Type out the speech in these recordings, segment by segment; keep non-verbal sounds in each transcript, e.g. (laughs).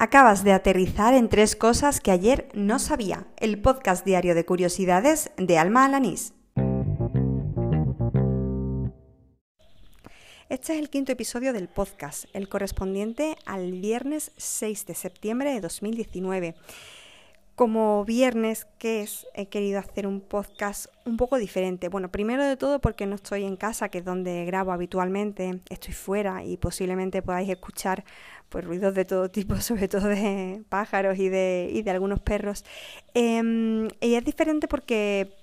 Acabas de aterrizar en tres cosas que ayer no sabía. El podcast diario de curiosidades de Alma Alanís. Este es el quinto episodio del podcast, el correspondiente al viernes 6 de septiembre de 2019. Como viernes, que es, he querido hacer un podcast un poco diferente. Bueno, primero de todo porque no estoy en casa, que es donde grabo habitualmente, estoy fuera y posiblemente podáis escuchar pues, ruidos de todo tipo, (laughs) sobre todo de pájaros y de, y de algunos perros. Em, y es diferente porque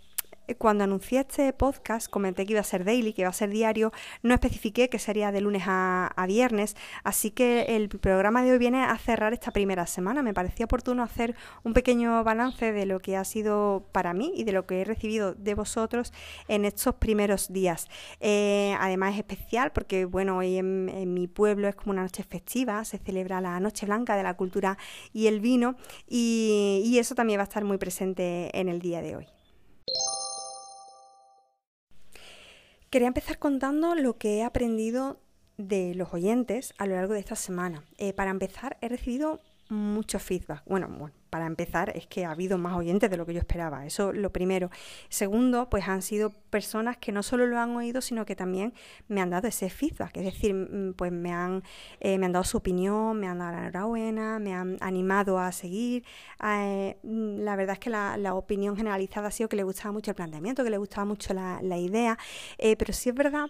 cuando anuncié este podcast, comenté que iba a ser daily, que iba a ser diario, no especifiqué que sería de lunes a, viernes, así que el programa de hoy viene a cerrar esta primera semana. Me parecía oportuno hacer un pequeño balance de lo que ha sido para mí y de lo que he recibido de vosotros en estos primeros días. Eh, además es especial porque, bueno, hoy en, mi pueblo es como una noche festiva, se celebra la Noche Blanca de la Cultura y el Vino y eso también va a estar muy presente en el día de hoy. Quería empezar contando lo que he aprendido de los oyentes a lo largo de esta semana. Eh, para empezar, he recibido mucho feedback. Bueno, bueno, para empezar es que ha habido más oyentes de lo que yo esperaba, eso lo primero. Segundo, pues han sido personas que no solo lo han oído, sino que también me han dado ese feedback, es decir, mm, pues me han, eh, me han dado su opinión, me han dado la enhorabuena, me han animado a seguir. Eh, mm, la verdad es que la, opinión generalizada ha sido que le gustaba mucho el planteamiento, que le gustaba mucho la, idea, eh, pero sí es verdad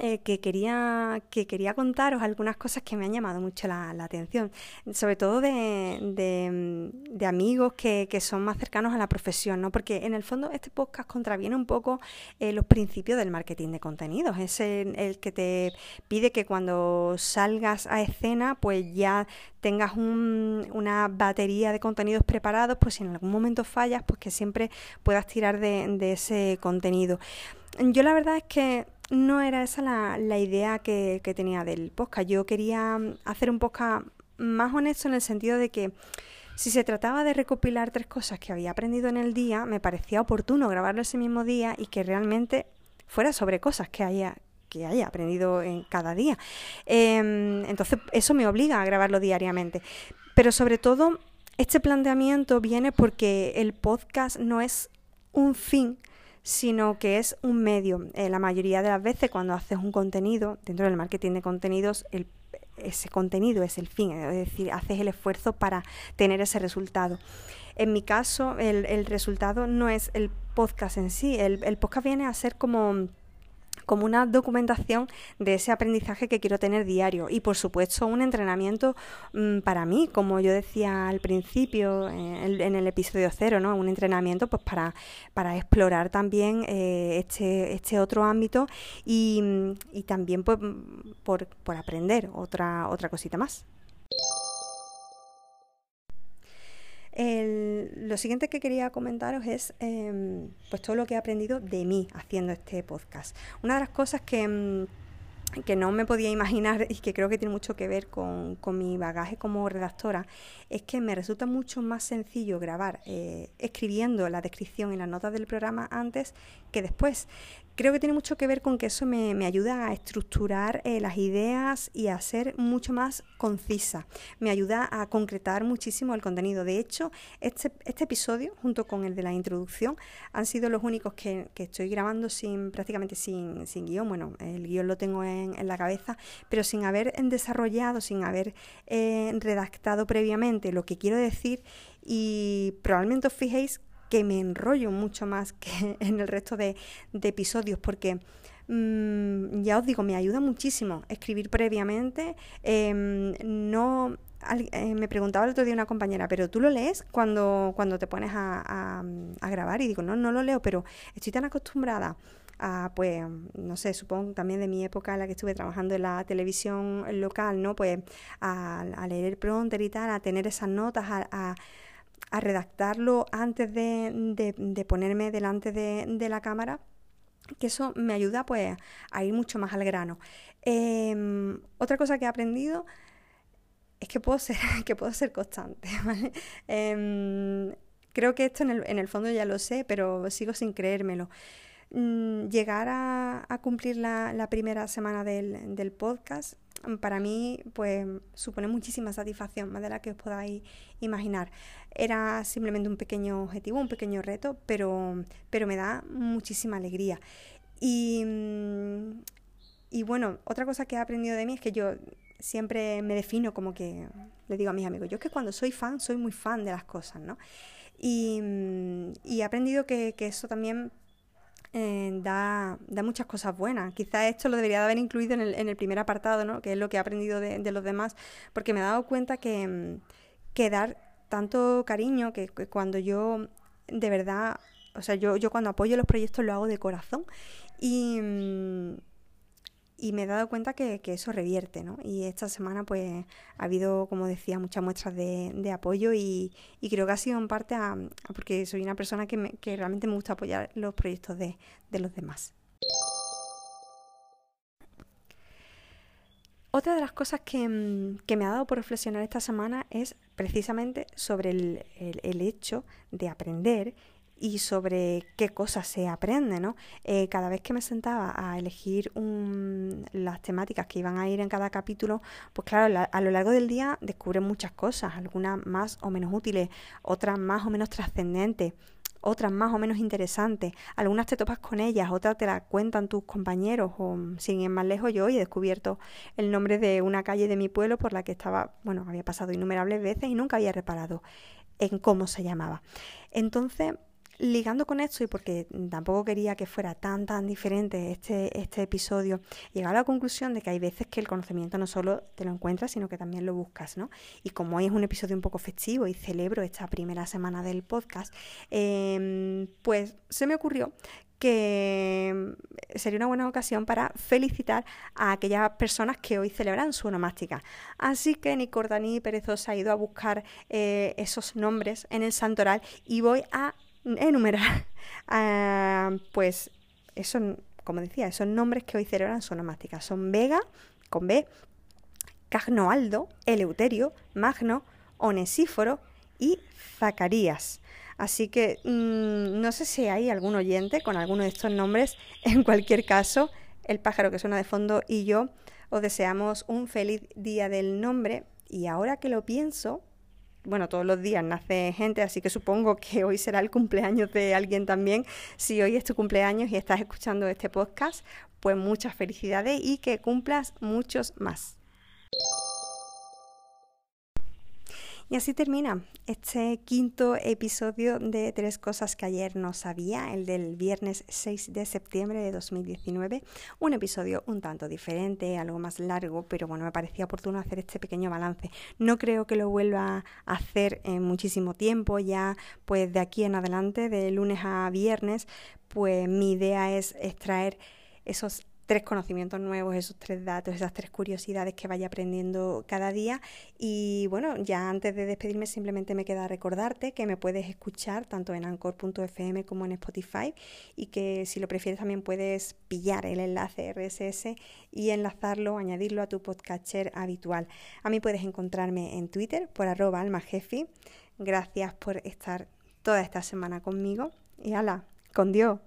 eh, que, quería, que quería contaros algunas cosas que me han llamado mucho la, atención, sobre todo de, de, amigos que, que, son más cercanos a la profesión, ¿no? porque en el fondo este podcast contraviene un poco eh, los principios del marketing de contenidos, es el, que te pide que cuando salgas a escena pues ya tengas un, una batería de contenidos preparados, pues si en algún momento fallas, pues que siempre puedas tirar de, de ese contenido. Yo la verdad es que no era esa la, idea que, tenía del podcast. Yo quería mm, hacer un podcast más honesto en el sentido de que si se trataba de recopilar tres cosas que había aprendido en el día, me parecía oportuno grabarlo ese mismo día y que realmente fuera sobre cosas que haya que haya aprendido en cada día. Em, entonces, eso me obliga a grabarlo diariamente. Pero sobre todo, este planteamiento viene porque el podcast no es un fin, sino que es un medio. Eh, la mayoría de las veces cuando haces un contenido, dentro del marketing de contenidos, ese contenido es el fin, es decir, haces el esfuerzo para tener ese resultado. En mi caso, el, resultado no es el podcast en sí, el podcast viene a ser como como una documentación de ese aprendizaje que quiero tener diario y por supuesto un entrenamiento mm, para mí, como yo decía al principio eh, en, el episodio cero, ¿no? un entrenamiento pues para, para explorar también eh, este, este otro ámbito y, y también pues, por, por aprender otra, otra cosita más. Lo siguiente que quería comentaros es em, pues todo lo que he aprendido de mí haciendo este podcast. Una de las cosas que, em, que no me podía imaginar y que creo que tiene mucho que ver con, con mi bagaje como redactora es que me resulta mucho más sencillo grabar eh, escribiendo la descripción y las notas del programa antes que después. Creo que tiene mucho que ver con que eso me, ayuda a estructurar eh, las ideas y a ser mucho más concisa. Me ayuda a concretar muchísimo el contenido. De hecho, este, este episodio, junto con el de la introducción, han sido los únicos que, estoy grabando sin prácticamente sin, sin, guion. Bueno, el guion lo tengo en, la cabeza, pero sin haber desarrollado, sin haber eh, redactado previamente lo que quiero decir y probablemente os fijéis que me enrollo mucho más que (laughs) en el resto de, episodios porque mm, ya os digo, me ayuda muchísimo escribir previamente. Em, no eh, me preguntaba el otro día una compañera, pero tú lo lees cuando, cuando te pones a, a, grabar y digo, no, no lo leo, pero estoy tan acostumbrada a, pues, no sé, supongo también de mi época en la que estuve trabajando en la televisión local, ¿no? Pues a, leer el pronter y tal, a tener esas notas, a a redactarlo antes de, ponerme delante de, la cámara, que eso me ayuda pues a ir mucho más al grano. Em, otra cosa que he aprendido es que puedo (laughs) ser, que puedo ser constante. (laughs) Em, creo que esto en el, en el, fondo ya lo sé, pero sigo sin creérmelo. Mm, llegar a, cumplir la, primera semana del, del podcast para mí pues supone muchísima satisfacción, más de la que os podáis imaginar. Era simplemente un pequeño objetivo, un pequeño reto, pero, pero me da muchísima alegría. Y, y bueno, otra cosa que he aprendido de mí es que yo siempre me defino como que, le digo a mis amigos, yo es que cuando soy fan, soy muy fan de las cosas, ¿no? Y, y he aprendido que, que eso también eh, da, da, muchas cosas buenas. Quizás esto lo debería de haber incluido en el, en el primer apartado, ¿no? que es lo que he aprendido de, de, los demás, porque me he dado cuenta que, mm, que dar tanto cariño, que, que, cuando yo de verdad, o sea, yo, yo cuando apoyo los proyectos lo hago de corazón y, mm, y me he dado cuenta que, que, eso revierte, ¿no? Y esta semana pues ha habido, como decía, muchas muestras de, apoyo y, y, creo que ha sido en parte a, porque soy una persona que, que, realmente me gusta apoyar los proyectos de, de los demás. Otra de las cosas que, mm, que, me ha dado por reflexionar esta semana es precisamente sobre el, el hecho de aprender y sobre qué cosas se aprende, ¿no? Eh, cada vez que me sentaba a elegir las temáticas que iban a ir en cada capítulo, pues claro, la, a lo largo del día descubres muchas cosas, algunas más o menos útiles, otras más o menos trascendentes, otras más o menos interesantes, algunas te topas con ellas, otras te las cuentan tus compañeros, o sin ir más lejos, yo hoy he descubierto el nombre de una calle de mi pueblo por la que estaba, bueno, había pasado innumerables veces y nunca había reparado en cómo se llamaba. Entonces, ligando con esto y porque tampoco quería que fuera tan tan diferente este, este episodio, llegar a la conclusión de que hay veces que el conocimiento no solo te lo encuentras, sino que también lo buscas, ¿no? Y como hoy es un episodio un poco festivo y celebro esta primera semana del podcast, eh, pues se me ocurrió que sería una buena ocasión para felicitar a aquellas personas que hoy celebran su onomástica. Así que ni corta ni perezosa ha ido a buscar eh, esos nombres en el santoral y voy a enumerar, uh, (laughs) pues, eso, como decía, esos nombres que hoy celebran son onomásticas. Son Vega, con B, Cagnoaldo, Eleuterio, Magno, Onesíforo y Zacarías. Así que mmm, no sé si hay algún oyente con alguno de estos nombres. (laughs) En cualquier caso, el pájaro que suena de fondo y yo os deseamos un feliz día del nombre. Y ahora que lo pienso, bueno, todos los días nace gente, así que supongo que hoy será el cumpleaños de alguien también. Si hoy es tu cumpleaños y estás escuchando este podcast, pues muchas felicidades y que cumplas muchos más. Y así termina este quinto episodio de Tres Cosas que ayer no sabía, el del viernes 6 de septiembre de 2019. Un episodio un tanto diferente, algo más largo, pero bueno, me parecía oportuno hacer este pequeño balance. No creo que lo vuelva a hacer en muchísimo tiempo, ya pues de aquí en adelante, de lunes a viernes, pues mi idea es extraer esos tres conocimientos nuevos, esos tres datos, esas tres curiosidades que vaya aprendiendo cada día. Y bueno, ya antes de despedirme simplemente me queda recordarte que me puedes escuchar tanto en anchor.fm como en Spotify y que si lo prefieres también puedes pillar el enlace RSS y enlazarlo, añadirlo a tu podcatcher habitual. A mí puedes encontrarme en Twitter por arroba almajefi. Gracias por estar toda esta semana conmigo y ala, con Dios.